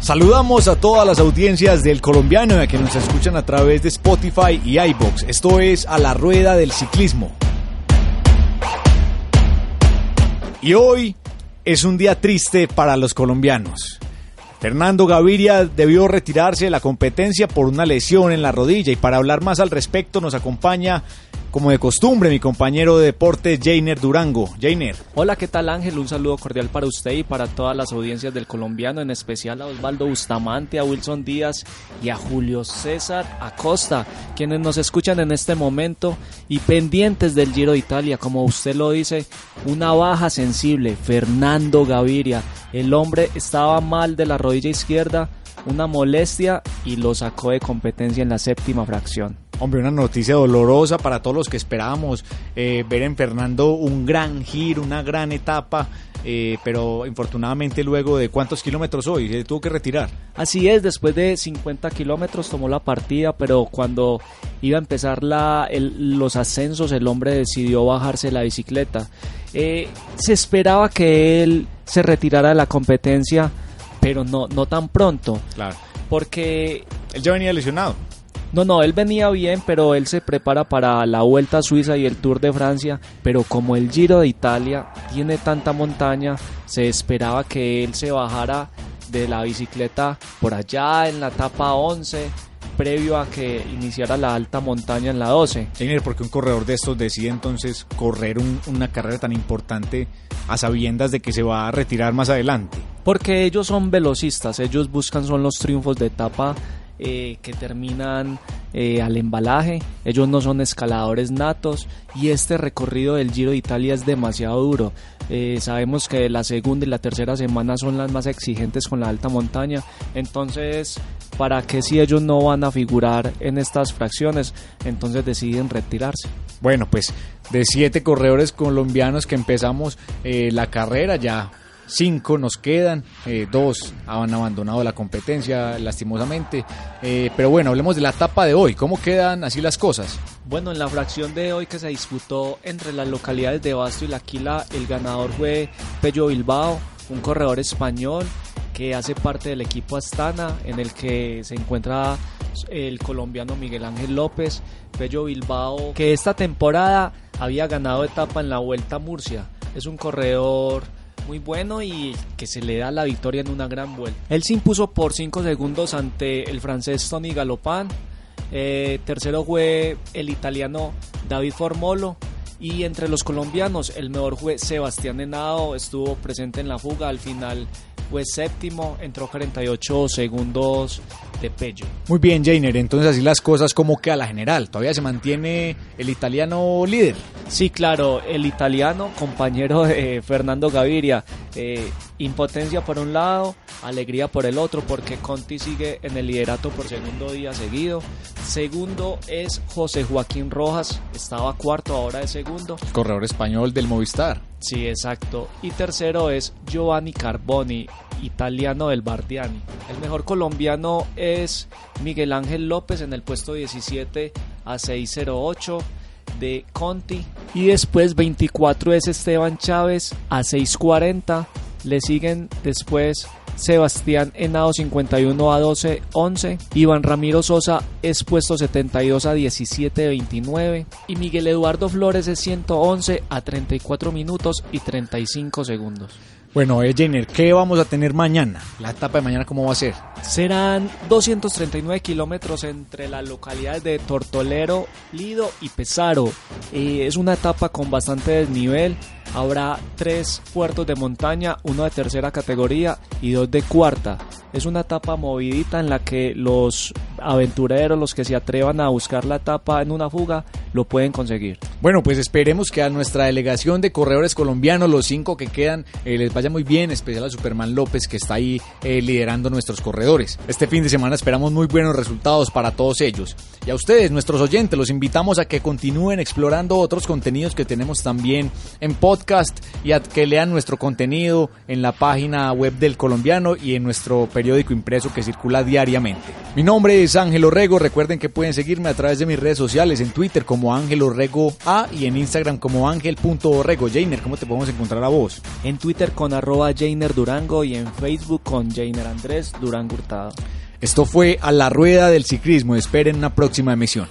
Saludamos a todas las audiencias del colombiano y a que nos escuchan a través de Spotify y iBox. Esto es A la Rueda del Ciclismo. Y hoy es un día triste para los colombianos. Fernando Gaviria debió retirarse de la competencia por una lesión en la rodilla y para hablar más al respecto nos acompaña como de costumbre, mi compañero de deporte Jainer Durango. Jainer. Hola, ¿qué tal Ángel? Un saludo cordial para usted y para todas las audiencias del colombiano, en especial a Osvaldo Bustamante, a Wilson Díaz y a Julio César Acosta, quienes nos escuchan en este momento y pendientes del Giro de Italia, como usted lo dice, una baja sensible, Fernando Gaviria. El hombre estaba mal de la rodilla izquierda, una molestia y lo sacó de competencia en la séptima fracción. Hombre, una noticia dolorosa para todos los que esperábamos eh, ver en Fernando un gran giro, una gran etapa, eh, pero infortunadamente luego de cuántos kilómetros hoy se tuvo que retirar. Así es, después de 50 kilómetros tomó la partida, pero cuando iba a empezar la, los ascensos el hombre decidió bajarse la bicicleta. Eh, se esperaba que él se retirara de la competencia, pero no, no tan pronto. Claro. Porque... Él ya venía lesionado. No, no, él venía bien, pero él se prepara para la Vuelta a Suiza y el Tour de Francia, pero como el Giro de Italia tiene tanta montaña, se esperaba que él se bajara de la bicicleta por allá en la etapa 11, previo a que iniciara la alta montaña en la 12. porque un corredor de estos decide entonces correr una carrera tan importante a sabiendas de que se va a retirar más adelante? Porque ellos son velocistas, ellos buscan son los triunfos de etapa eh, que terminan eh, al embalaje. Ellos no son escaladores natos y este recorrido del Giro de Italia es demasiado duro. Eh, sabemos que la segunda y la tercera semana son las más exigentes con la alta montaña. Entonces, ¿para qué si ellos no van a figurar en estas fracciones? Entonces deciden retirarse. Bueno, pues de siete corredores colombianos que empezamos la carrera ya cinco nos quedan, eh, dos han abandonado la competencia lastimosamente. Eh, pero bueno, hablemos de la etapa de hoy. ¿Cómo quedan así las cosas? Bueno, en la fracción de hoy que se disputó entre las localidades de Basto y La Quila, el ganador fue Pello Bilbao, un corredor español que hace parte del equipo Astana, en el que se encuentra el colombiano Miguel Ángel López, Pello Bilbao, que esta temporada había ganado etapa en la Vuelta a Murcia. Es un corredor muy bueno y que se le da la victoria en una gran vuelta. Él se impuso por 5 segundos ante el francés Tony Galopin. Eh, tercero fue el italiano David Formolo. Y entre los colombianos, el mejor fue Sebastián Henao, estuvo presente en la fuga. Al final fue séptimo, entró 48 segundos de Pello. Muy bien, Jainer. Entonces, así las cosas, como queda la general? ¿Todavía se mantiene el italiano líder? Sí, claro, el italiano, compañero de Fernando Gaviria. Eh, impotencia por un lado, alegría por el otro, porque Conti sigue en el liderato por segundo día seguido. Segundo es José Joaquín Rojas, estaba cuarto, ahora de segundo. corredor español del Movistar. Sí, exacto. Y tercero es Giovanni Carboni, italiano del Bardiani. El mejor colombiano es Miguel Ángel López en el puesto 17 a 608 de Conti. Y después 24 es Esteban Chávez a 640. Le siguen después Sebastián Henao 51 a 12 11, Iván Ramiro Sosa es puesto 72 a 17 29 y Miguel Eduardo Flores es 111 a 34 minutos y 35 segundos. Bueno, eh, Jenner, ¿qué vamos a tener mañana? La etapa de mañana, ¿cómo va a ser? Serán 239 kilómetros entre las localidades de Tortolero, Lido y Pesaro. Eh, es una etapa con bastante desnivel. Habrá tres puertos de montaña, uno de tercera categoría y dos de cuarta. Es una etapa movidita en la que los aventureros, los que se atrevan a buscar la etapa en una fuga, lo pueden conseguir. Bueno, pues esperemos que a nuestra delegación de corredores colombianos, los cinco que quedan, eh, les vaya muy bien, especial a Superman López que está ahí eh, liderando nuestros corredores. Este fin de semana esperamos muy buenos resultados para todos ellos. Y a ustedes, nuestros oyentes, los invitamos a que continúen explorando otros contenidos que tenemos también en podcast podcast y a que lean nuestro contenido en la página web del colombiano y en nuestro periódico impreso que circula diariamente. Mi nombre es Ángel Orrego, recuerden que pueden seguirme a través de mis redes sociales, en Twitter como Ángel Orrego A y en Instagram como ángel.orrego. Jainer, ¿cómo te podemos encontrar a vos? En Twitter con arroba Jainer Durango y en Facebook con Jainer Andrés Durango Hurtado. Esto fue A la Rueda del Ciclismo. Esperen una próxima emisión.